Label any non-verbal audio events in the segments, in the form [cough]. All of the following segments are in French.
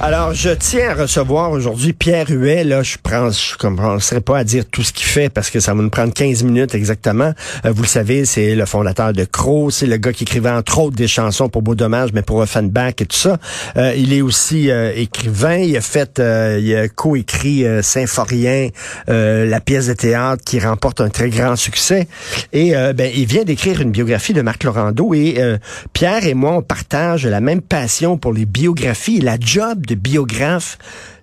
Alors, je tiens à recevoir aujourd'hui Pierre Huet. Là, je ne je commencerai pas à dire tout ce qu'il fait parce que ça va nous prendre 15 minutes exactement. Euh, vous le savez, c'est le fondateur de Crow. C'est le gars qui écrivait entre autres des chansons pour Beau Dommage, mais pour Offenbach et tout ça. Euh, il est aussi euh, écrivain. Il a fait, il a coécrit Symphorien, la pièce de théâtre qui remporte un très grand succès. Et ben, il vient d'écrire une biographie de Marc Laurando. Et Pierre et moi, on partage la même passion pour les biographies. La job de biographe,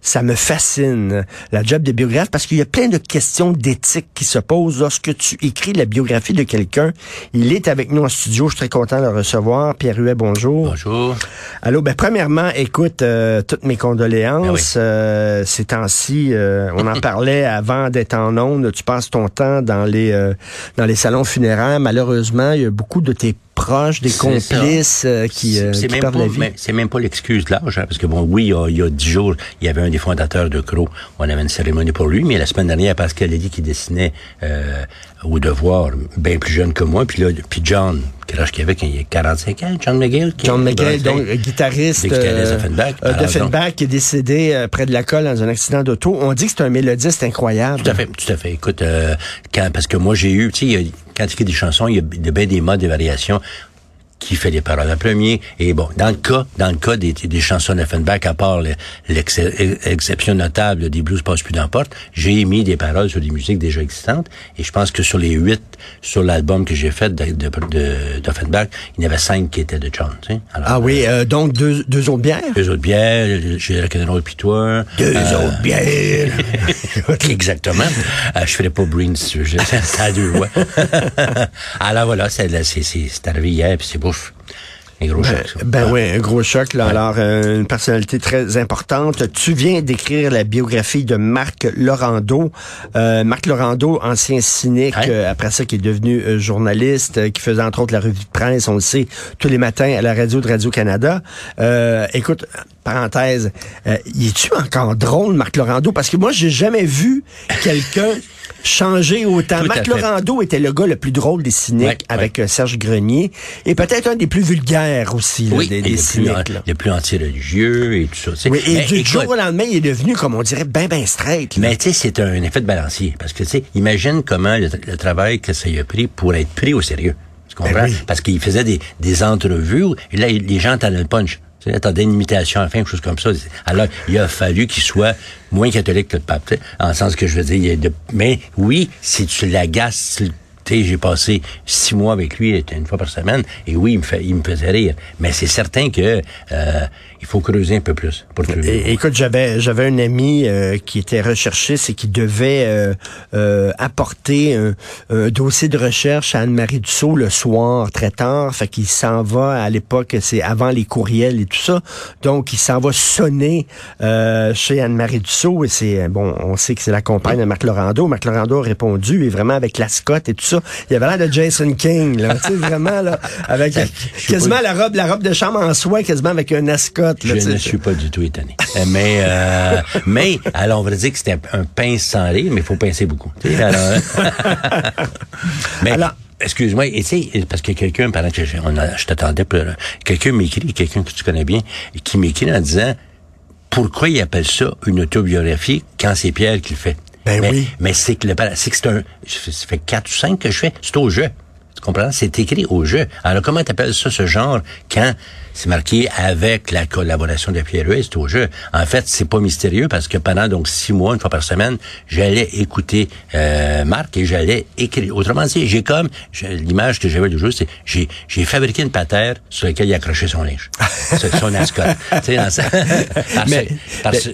ça me fascine, la job de biographe, parce qu'il y a plein de questions d'éthique qui se posent lorsque tu écris la biographie de quelqu'un. Il est avec nous en studio, je suis très content de le recevoir. Pierre Huet, bonjour. Bonjour. Allô, ben premièrement, écoute, euh, toutes mes condoléances. Ben euh, ces temps-ci, euh, on en parlait [laughs] avant d'être en ondes. Tu passes ton temps dans les dans les salons funéraires. Malheureusement, il y a beaucoup de tes proches, des complices euh, qui, euh, qui perdent la vie. C'est même pas l'excuse de l'âge, hein, parce que bon, oui, il y, a, dix jours, il y avait un des fondateurs de Crow, on avait une cérémonie pour lui, mais la semaine dernière, Pascal a dit qu'il dessinait euh, au devoir, bien plus jeune que moi, puis là, puis John, quel âge qu'il avait quand il a 45 ans, John McGill. John McGill, donc guitariste euh, d'Offenbach. qui est décédé près de la colle dans un accident d'auto. On dit que c'est un mélodiste incroyable. Tout à fait, tout à fait. Écoute, quand, parce que moi j'ai eu, tu sais, quand il fait des chansons, il y a bien des modes, des variations qui fait les paroles en premier. Et bon, dans le cas, dans le cas des, des chansons d'Offenbach, à part l'exception notable des blues passe plus d'emporte, j'ai mis des paroles sur des musiques déjà existantes. Et je pense que sur les huit sur l'album que j'ai fait d'Offenbach, il y en avait cinq qui étaient de John. Tu sais. ah oui, euh, euh, donc deux, deux autres bières? Deux autres bières, j'ai le Canadon puis toi. Deux euh, autres bières. [laughs] Exactement. je ferais pas Breen si tu à deux voix. Alors voilà, c'est arrivé hier, puis c'est beau un gros ben, choc. Ben oui, un gros choc. Là. Alors, euh, une personnalité très importante. Tu viens d'écrire la biographie de Marc Laurando. Euh, Marc Laurando, ancien cynique, euh, après ça qui est devenu journaliste, qui faisait entre autres la revue de presse, on le sait, tous les matins à la radio de Radio-Canada. écoute, parenthèse, y es-tu encore drôle, Marc Laurando? Parce que moi, j'ai jamais vu quelqu'un changé autant. Marc Laurando était le gars le plus drôle des cyniques avec euh, Serge Grenier et peut-être un des plus vulgaires aussi des, des cyniques. Plus, le plus anti-religieux et tout ça. Oui, et du jour au lendemain, il est devenu, comme on dirait, ben ben straight. Mais tu sais, c'est un effet de balancier. Parce que tu sais, imagine comment le, travail que ça y a pris pour être pris au sérieux. Tu comprends? Ben Parce qu'il faisait des, des entrevues et là, les gens t'en le punch. Tu attendais une à fin, quelque chose comme ça. Alors, il a fallu qu'il soit moins catholique que le pape, en sens que je veux dire. De, mais oui, si tu l'agaces, j'ai passé six mois avec lui une fois par semaine, et oui, il me, fait, il me faisait rire. Mais c'est certain que euh, il faut creuser un peu plus. Pour écoute, j'avais j'avais un ami euh, qui était recherchiste et qui devait euh, euh, apporter un, dossier de recherche à Anne-Marie Dussault le soir très tard. Fait qu'il s'en va à l'époque, c'est avant les courriels et tout ça. Donc il s'en va sonner chez Anne-Marie Dussault et c'est bon, on sait que c'est la compagne de Marc Laurando. Marc Laurando a répondu et vraiment avec la Scott et tout ça. Il avait l'air de Jason King là, tu sais vraiment là avec [laughs] quasiment la robe la robe de chambre en soie quasiment avec un ascot je ne suis pas du tout étonné. Euh, mais, euh, [laughs] mais, alors, on va dire que c'était un pince sans rire, mais il faut pincer beaucoup. Alors, hein. [laughs] mais, alors, excuse-moi, et parce que quelqu'un, pendant que je, je t'attendais, quelqu'un m'écrit, quelqu'un que tu connais bien, qui m'écrit en disant, pourquoi il appelle ça une autobiographie quand c'est Pierre qui le fait? Ben mais, oui. Mais c'est que le, c'est que c'est un, ça fait quatre ou cinq que je fais, c'est au jeu. Tu comprends? C'est écrit au jeu. Alors, comment t'appelles ça, ce genre, quand c'est marqué avec la collaboration de Pierre c'est au jeu. En fait, c'est pas mystérieux parce que pendant donc six mois, une fois par semaine, j'allais écouter euh, Marc et j'allais écrire. Autrement dit, j'ai comme l'image que j'avais du jour, c'est j'ai j'ai fabriqué une patère sur laquelle il accrochait son linge, [laughs] son ascot. tu sais, mais,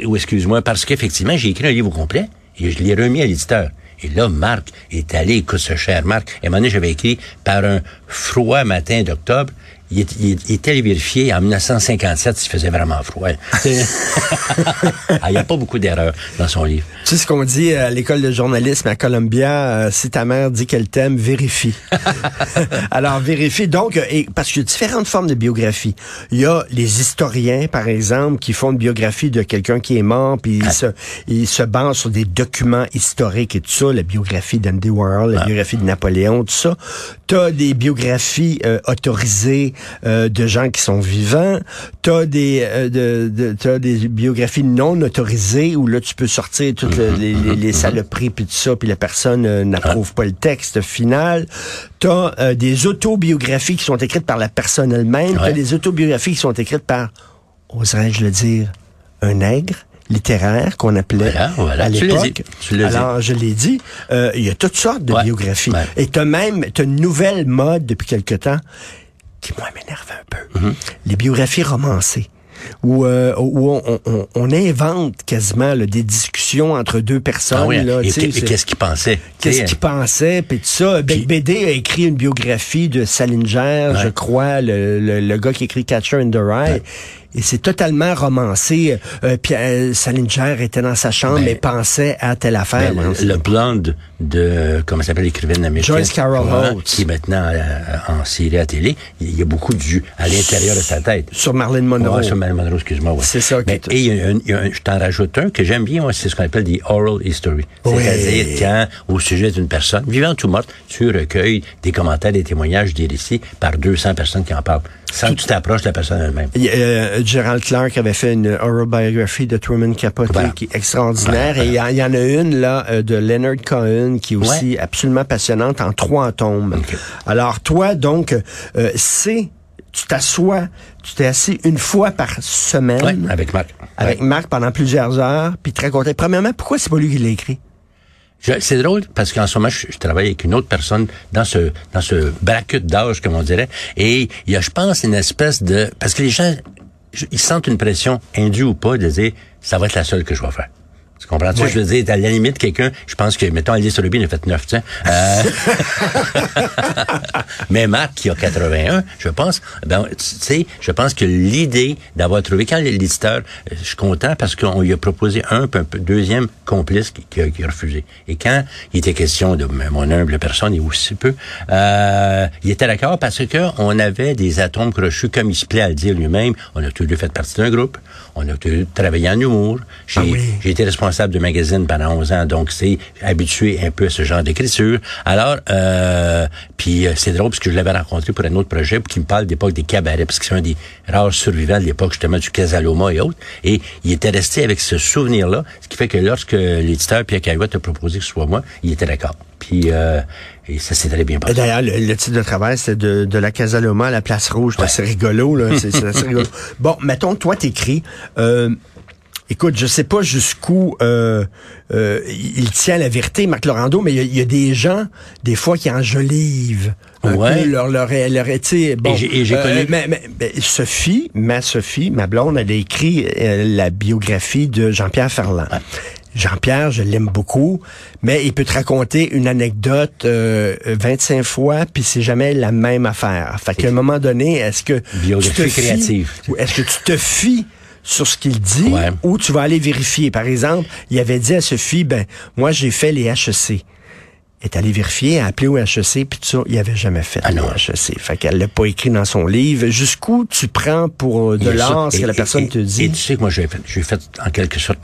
ou excuse-moi, parce qu'effectivement, j'ai écrit un livre complet et je l'ai remis à l'éditeur. Et là, Marc est allé, écoute ce cher Marc. Et à j'avais écrit par un froid matin d'octobre, il, est- il est- il allé vérifier en 1957 s'il faisait vraiment froid. [laughs] Ah, il n'y a pas beaucoup d'erreurs dans son livre. Tu sais ce qu'on dit à l'école de journalisme à Columbia, euh, si ta mère dit qu'elle t'aime, vérifie. [laughs] Alors vérifie. Donc, euh, et, parce qu'il y a différentes formes de biographie. Il y a les historiens, par exemple, qui font une biographie de quelqu'un qui est mort, puis ils se, ils se basent sur des documents historiques et tout ça, la biographie d'Andy Warhol, la biographie de Napoléon, tout ça. T'as des biographies euh, autorisées euh, de gens qui sont vivants. T'as des, euh, de, de- t'as des biographies non autorisées où là tu peux sortir toutes le- les, les, les saloperies puis tout ça, puis la personne euh, n'approuve pas le texte final. T'as euh, des autobiographies qui sont écrites par la personne elle-même. T'as des autobiographies qui sont écrites par, oserais-je le dire, un nègre littéraire qu'on appelait Voilà, voilà. à Tu l'époque. Tu. Alors, je l'ai dit, euh, il y a toutes sortes de Ouais. biographies. Ouais. Et t'as même, t'as une nouvelle mode depuis quelque temps qui, moi, m'énerve un peu. Les biographies romancées. Où, euh, où on, on- on invente quasiment là, des discussions entre deux personnes. Ah oui, là, et qu'est-ce qu'il pensait? Qu'est-ce Tu sais, qu'il pensait, puis tout ça. Puis- BD a écrit une biographie de Salinger, je crois, le, le, le gars qui écrit Catcher in the Rye. Et c'est totalement romancé. Euh, puis euh, Salinger était dans sa chambre Ben, et pensait à telle affaire. Ben, le, le blonde de, comment s'appelle l'écrivaine américaine? Joyce Carol Oates. Qui est maintenant euh, en série à télé. Il y a beaucoup du à l'intérieur de sa tête. Sur Marilyn Monroe. Ouais, sur Marilyn Monroe, excuse-moi. ouais. C'est ça Mais, et il y a un- il y a un- je t'en rajoute un que j'aime bien, c'est ce qu'on appelle des oral history. Oui. C'est-à-dire quand, au sujet d'une personne, vivante ou morte, tu recueilles des commentaires, des témoignages, des récits par 200 personnes qui en parlent. Sans que tu t'approches de la personne elle-même. Euh, Gerald Clark avait fait une oral biography de Truman Capote qui est extraordinaire. Et il y, en- il y en a une là euh, de Leonard Cohen qui est aussi absolument passionnante en trois tomes. Ok. Alors toi donc euh, c'est tu t'assois, tu t'es assis une fois par semaine Ouais, avec Marc. avec Ouais. Marc pendant plusieurs heures, puis te racontais premièrement pourquoi c'est pas lui qui l'a écrit? C'est drôle parce qu'en ce moment, je, travaille avec une autre personne dans ce dans ce bracket d'âge, comme on dirait, et il y a, je pense, une espèce de parce que les gens, ils sentent une pression indue ou pas de dire ça va être la seule que je vais faire. Tu comprends? Tu Je veux dire, à la limite, quelqu'un, je pense que, mettons, Alice Rubin a fait neuf, tu sais. Euh, [laughs] Mais Marc, qui a 81, je pense, ben, tu sais, je pense que l'idée d'avoir trouvé, quand l'éditeur, euh, je suis content parce qu'on lui a proposé un, puis un peu- deuxième complice qui, qui a, qui a refusé. Et quand il était question de mon humble personne et aussi peu, euh, il était d'accord parce que on avait des atomes crochus, comme il se plaît à le dire lui-même. On a tous deux fait partie d'un groupe. On a travaillé en humour. J'ai Ah oui. été responsable de magazine pendant 11 ans, donc c'est habitué un peu à ce genre d'écriture. Alors, euh, puis euh, c'est drôle parce que je l'avais rencontré pour un autre projet qu'il me parle d'époque des cabarets, parce que c'est un des rares survivants de l'époque justement du Casaloma et autres. Et il était resté avec ce souvenir-là, ce qui fait que lorsque l'éditeur Pierre Caillouette a proposé que ce soit moi, il était d'accord. Puis euh, et ça s'est très bien passé. D'ailleurs, le, le titre de travail, c'était de, de la Casaloma à la place rouge. C'est rigolo, là. [laughs] C'est c'est assez rigolo. Bon, mettons, toi, t'écris. Euh, écoute, je sais pas jusqu'où euh, euh, il tient la vérité, Marc Laurando, mais il y y, a des gens, des fois, qui enjolivent un Ouais. peu leur, leur, leur, sais, bon, Et j'ai- euh, connu- mais, mais- mais Sophie, ma Sophie, ma blonde, elle a écrit euh, la biographie de Jean-Pierre Ferland. Jean-Pierre, je l'aime beaucoup, mais il peut te raconter une anecdote euh, 25 fois, puis c'est jamais la même affaire. Fait qu'à un moment donné, est-ce que Biographie tu te fies- créative. ou est-ce que tu te fies sur ce qu'il dit Ouais. ou tu vas aller vérifier? Par exemple, il avait dit à Sophie, ben, moi, j'ai fait les HEC. Est allée vérifier, a appelé au HEC, puis tout ça, il avait jamais fait Ah non. HEC. Fait qu'elle l'a pas écrit dans son livre. Jusqu'où tu prends pour euh, de l'art ce que Et- la personne et- te Et dit? tu sais que moi, j'ai fait, j'ai fait en quelque sorte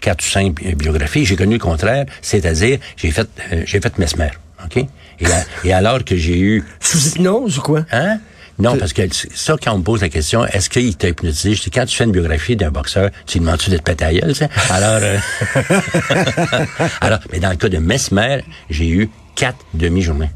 quatre ou cinq bi- biographies. J'ai connu le contraire, c'est-à-dire j'ai fait, euh, j'ai fait Mesmer, ok? Et, à- et alors que j'ai eu, Sous hypnose ou quoi? hein? Non, parce que ça, quand on me pose la question, est-ce qu'il t'a hypnotisé? Je dis, quand tu fais une biographie d'un boxeur, tu lui demandes-tu d'être pété? Alors, euh, [laughs] alors, mais dans le cas de Mesmer, j'ai eu quatre demi-journées.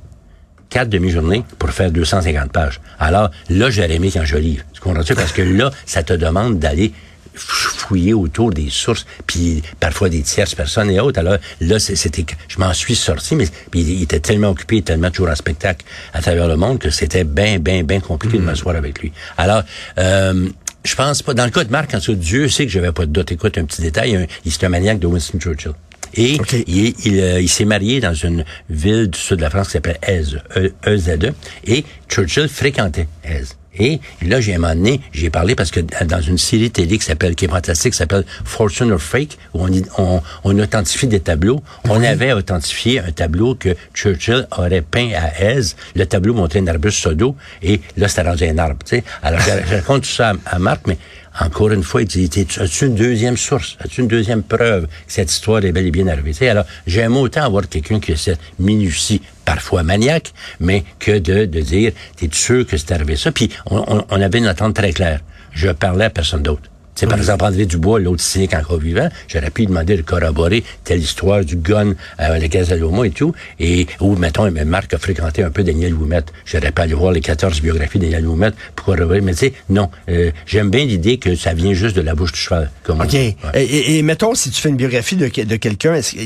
Quatre demi-journées pour faire 250 pages. Alors, là, j'aurais aimé quand je livre. Tu comprends-tu? Parce que là, ça te demande d'aller fouiller autour des sources, puis parfois des tierces personnes et autres. Alors là, c'était, je m'en suis sorti, mais puis il était tellement occupé, tellement toujours en spectacle à travers le monde que c'était bien, bien, bien compliqué de m'asseoir avec lui. Alors, euh, je pense pas. Dans le cas de Marc, en cas, Dieu sait que j'avais pas de doute. Écoute, un petit détail, un, il c'est un maniaque de Winston Churchill. Et OK. il, il, euh, il s'est marié dans une ville du sud de la France qui s'appelle Aise, E- EZE, et Churchill fréquentait Aise. Et là, j'ai un moment donné, j'ai parlé parce que dans une série télé qui s'appelle, qui est fantastique, qui s'appelle Fortune or Fake, où on, on, on authentifie des tableaux. On avait authentifié un tableau que Churchill aurait peint à Aise. Le tableau montrait un arbuste sodo, et là, c'était rendu un arbre, tu sais. Alors, je, je raconte tout ça à, à Marc, mais encore une fois, il dit, as-tu une deuxième source? As-tu une deuxième preuve que cette histoire est bel et bien arrivée? Alors, j'aime autant avoir quelqu'un qui a cette minutie, parfois maniaque, mais que de, de dire, t'es sûr que c'est arrivé ça? Puis, on, avait une attente très claire. Je parlais à personne d'autre. Sais, par exemple, André Dubois, l'autre cynique encore vivant, j'aurais pu lui demander de corroborer telle histoire du gun à la Gazaloma et tout, et où, mettons, mais Marc a fréquenté un peu Daniel Ouimet. J'aurais pu aller voir les 14 biographies de Daniel Ouimet pour corroborer, mais tu sais, non. Euh, J'aime bien l'idée que ça vient juste de la bouche du cheval. Comme OK. Ouais. Et, et- et mettons, si tu fais une biographie de, de quelqu'un, est-ce, que-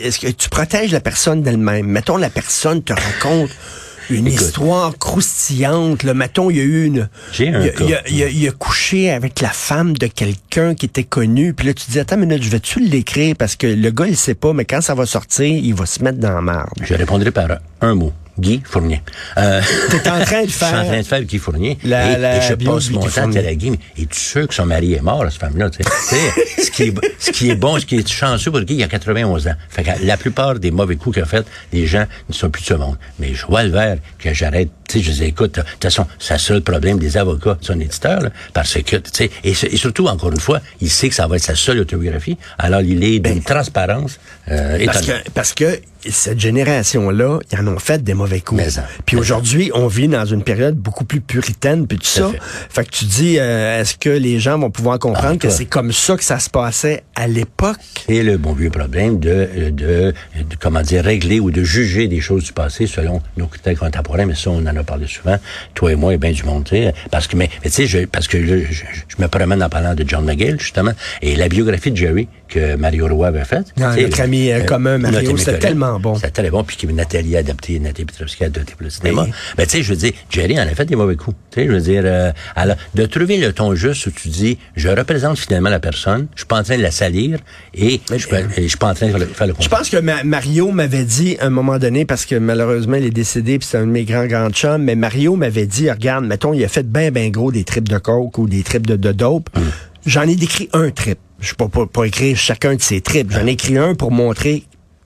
est-ce que tu protèges la personne d'elle-même? Mettons, la personne te raconte une Écoute. histoire croustillante. Là. Mettons, il y a eu une... J'ai un il, a, cas. il a- il a- il a couché avec la femme de quelqu'un qui était connu. Puis là, tu dis, attends une minute, je vais-tu l'écrire? Parce que le gars, il sait pas, mais quand ça va sortir, il va se mettre dans la marde. Je répondrai par un mot. Guy Fournier. Euh, T'es en train de [laughs] Je suis en train faire... de faire Guy Fournier. La- et, la et je passe mon temps à à Guy, mais es-tu sûr que son mari est mort, cette femme-là? ce, qui est, ce qui est bon, ce qui est chanceux pour Guy, il a 91 ans. Fait que la plupart des mauvais coups qu'il a fait, les gens ne sont plus de ce monde. Mais je vois le vert que j'arrête. Tu sais, je dis, écoute, de toute façon, c'est ça le problème des avocats son éditeur, là, parce que, tu sais, et, et surtout, encore une fois, il sait que ça va être sa seule autobiographie, alors il est d'une transparence euh, Parce que, parce que cette génération-là, ils en ont fait des mauvais coups. Mais ça, puis aujourd'hui, on vit dans une période beaucoup plus puritaine, puis tout ça. fait. Fait que tu dis, euh, est-ce que les gens vont pouvoir comprendre Ah, que c'est comme ça que ça se passait à l'époque? C'est le bon vieux problème de, de, de, comment dire, régler ou de juger des choses du passé selon nos critères contemporains. Mais ça, on en a parlé souvent, toi et moi et bien du monde. Parce que, mais, mais tu sais, je, parce que je, je, je me promène en parlant de John McGill, justement, et la biographie de Jerry que Mario Roy avait faite. Ah, notre ami, euh, commun, Mario, ami c'était tellement bon. C'était tellement bon, puis Nathalie a adapté, Nathalie Petrovski a adapté pour le cinéma. Oui. Ben, tu sais, je veux dire, Jerry en a fait des mauvais coups. Tu sais, je veux dire, euh, alors, de trouver le ton juste où tu dis, je représente finalement la personne, je suis pas en train de la salir, et je suis pas- et je suis pas en train de faire le, faire le Je pense que Ma- Mario m'avait dit à un moment donné, parce que malheureusement, il est décédé, puis c'est un de mes grands, grands chums, mais Mario m'avait dit, regarde, mettons, il a fait ben, ben gros des trips de coke ou des trips de, de dope. Mm. J'en ai décrit un trip. Je peux pas, pas écrire chacun de ces trips. J'en ai écrit un pour montrer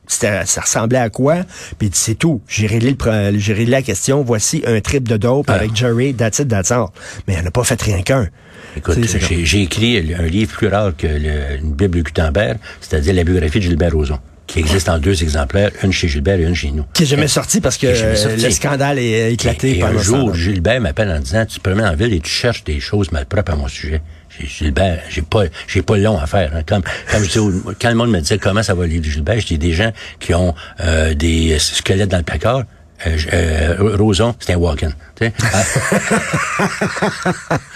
ça ressemblait à quoi, puis c'est tout. J'ai réglé, le la question. Voici un trip de dope Ah. avec Jerry, that's it, that's all. Mais il n'a pas fait rien qu'un. Écoute, j'ai écrit un livre plus rare que le- une Bible de Gutenberg, c'est-à-dire la biographie de Gilbert Rozon, qui existe en deux exemplaires, une chez Gilbert et une chez nous. Qui est jamais sorti parce que euh, le scandale est éclaté Et, un jour. Gilbert m'appelle en disant, tu te promènes en ville et tu cherches des choses malpropres à mon sujet. Gilbert, j'ai pas, j'ai pas long à faire. hein. Comme, comme je dis, quand le monde me disait comment ça va le livre de Gilbert, je dis des gens qui ont euh, des squelettes dans le placard. Euh, euh, Roson, c'est un walk-in. Ah.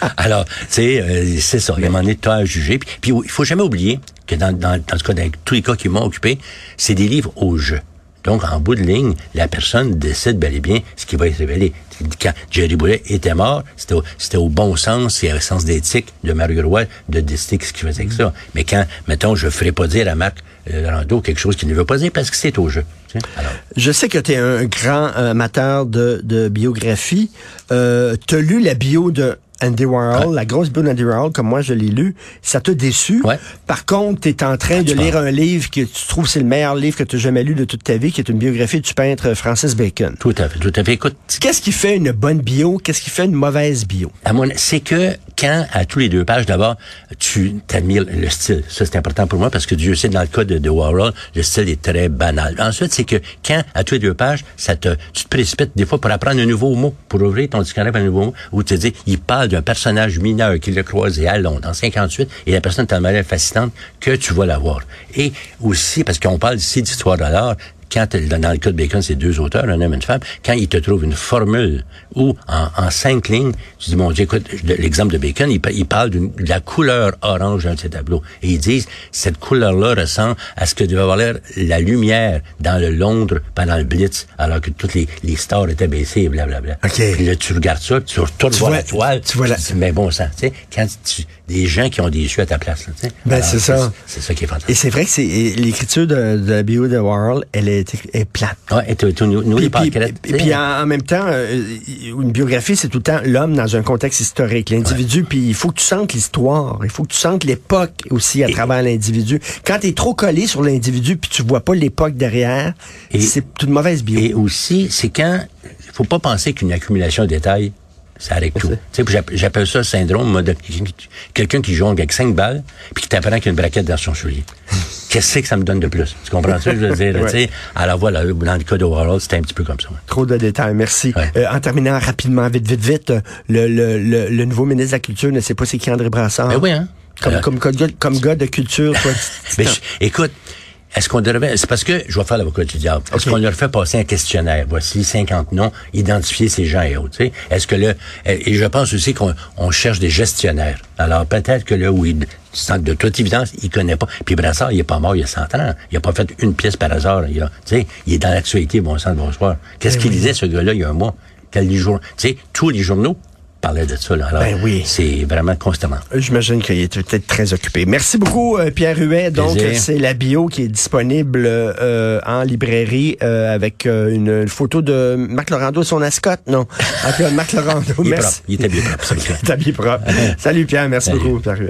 [laughs] Alors, tu sais, euh, c'est ça. Il y a un moment donné, as à juger. Puis, puis, il faut jamais oublier que dans, dans, dans ce cas, dans tous les cas qui m'ont occupé, c'est des livres au jeu. Donc, en bout de ligne, la personne décide bel et bien ce qui va être révélé. Quand Jerry Boulet était mort, c'était au, bon sens et au sens d'éthique de Mario Roy de décider ce qu'il faisait avec ça. Mais quand, mettons, je ne ferai pas dire à Marc euh, Rando quelque chose qu'il ne veut pas dire parce que c'est au jeu. tu sais. Alors, Je sais que tu es un grand amateur de, de biographie. Euh, tu as lu la bio de Andy Warhol, la grosse bio d'Andy Warhol, comme moi je l'ai lu. Ça t'a déçu? Ouais. Par contre, tu es en train de tu lire parles. un livre que tu trouves c'est le meilleur livre que tu as jamais lu de toute ta vie, qui est une biographie du peintre Francis Bacon. tout à fait, tout à fait. Écoute, Qu'est-ce qui fait une bonne bio? Qu'est-ce qui fait une mauvaise bio? C'est que quand, à tous les deux pages, d'abord, tu t'admires le style. Ça, c'est important pour moi parce que Dieu sait, dans le cas de, de Warhol, le style est très banal. Ensuite, c'est que quand, à tous les deux pages, ça te, tu te précipites des fois pour apprendre un nouveau mot, pour ouvrir ton dictionnaire un nouveau mot, où tu te dis, il parle d'un personnage mineur qu'il a croisé à Londres en 58 et la personne est tellement fascinante que tu vas la voir. Et aussi, parce qu'on parle ici d'histoire de quand, dans dans le cas de Bacon, c'est deux auteurs, un homme et une femme, quand ils te trouvent une formule ou en, en cinq lignes, tu dis, mon Dieu, écoute, l'exemple de Bacon, il, il parle de la couleur orange d'un de ses tableaux. Et ils disent, cette couleur-là ressemble à ce que devait avoir l'air la lumière dans le Londres pendant le Blitz, alors que toutes les, les stars étaient baissées et blablabla. OK. Puis là, tu regardes ça, tu retournes Tu voir vois- la toile. tu vois la- dis, mais bon sang, tu sais, quand tu, des gens qui ont des yeux à ta place, là. Ben, c'est ça. C'est ça qui est fantastique. Et c'est vrai que c'est l'écriture de, de la bio de Warhol, elle est, est plate. Ouais, et tu nous, Puis, puis, puis- en, en même temps, euh, une biographie, c'est tout le temps l'homme dans un contexte historique, l'individu, puis il faut que tu sentes l'histoire, il faut que tu sentes l'époque aussi à travers l'individu. Quand tu es trop collé sur l'individu, puis tu vois pas l'époque derrière, c'est toute mauvaise bio. Et aussi, c'est quand, faut pas penser qu'une accumulation de détails, ça arrête tout. Tu sais, j'appelle- ça le syndrome moi, de quelqu'un qui jongle avec cinq balles, puis qui t'apprend qu'il y a une braquette dans son soulier. [laughs] Qu'est-ce que ça me donne de plus? Tu comprends ce que je veux dire? Ouais. tu sais? Alors voilà, dans le cas de Warhol, c'était un petit peu comme ça. ouais. Trop de détails, merci. Ouais. Euh, en terminant rapidement, vite, vite, vite, euh, le, le, le, le nouveau ministre de la Culture ne sait pas c'est qui André Brassard. Ben oui, hein? Comme, Euh, comme, comme, gars- comme gars de culture, toi, [laughs] je- écoute, est-ce qu'on devrait... C'est parce que je vais faire l'avocat du diable. Est-ce qu'on leur fait passer un questionnaire? Voici 50 noms, identifier ces gens et autres. Est-ce que là... Et je pense aussi qu'on on cherche des gestionnaires. Alors peut-être que là où il... De toute évidence, il connaît pas. Puis Brassard, il est pas mort il y a 100 ans. Il a pas fait une pièce par hasard. Il, a, tu sais, il est dans l'actualité, bon sang de bonsoir. Qu'est-ce Ben qu'il oui. disait, ce gars-là, il y a un mois? Quel jour? Tu sais, tous les journaux de ça. Là. Alors, Ben oui. c'est vraiment constamment. J'imagine qu'il est peut-être très occupé. Merci beaucoup, euh, Pierre Huet. Donc, c'est la bio qui est disponible euh, en librairie euh, avec une, photo de Marc Laurando, son ascotte. Non, Marc Laurando. Il est merci. propre. Il était bien propre. gars. T'as bien propre. Salut, Pierre. Merci Salut. beaucoup, Pierre Huet.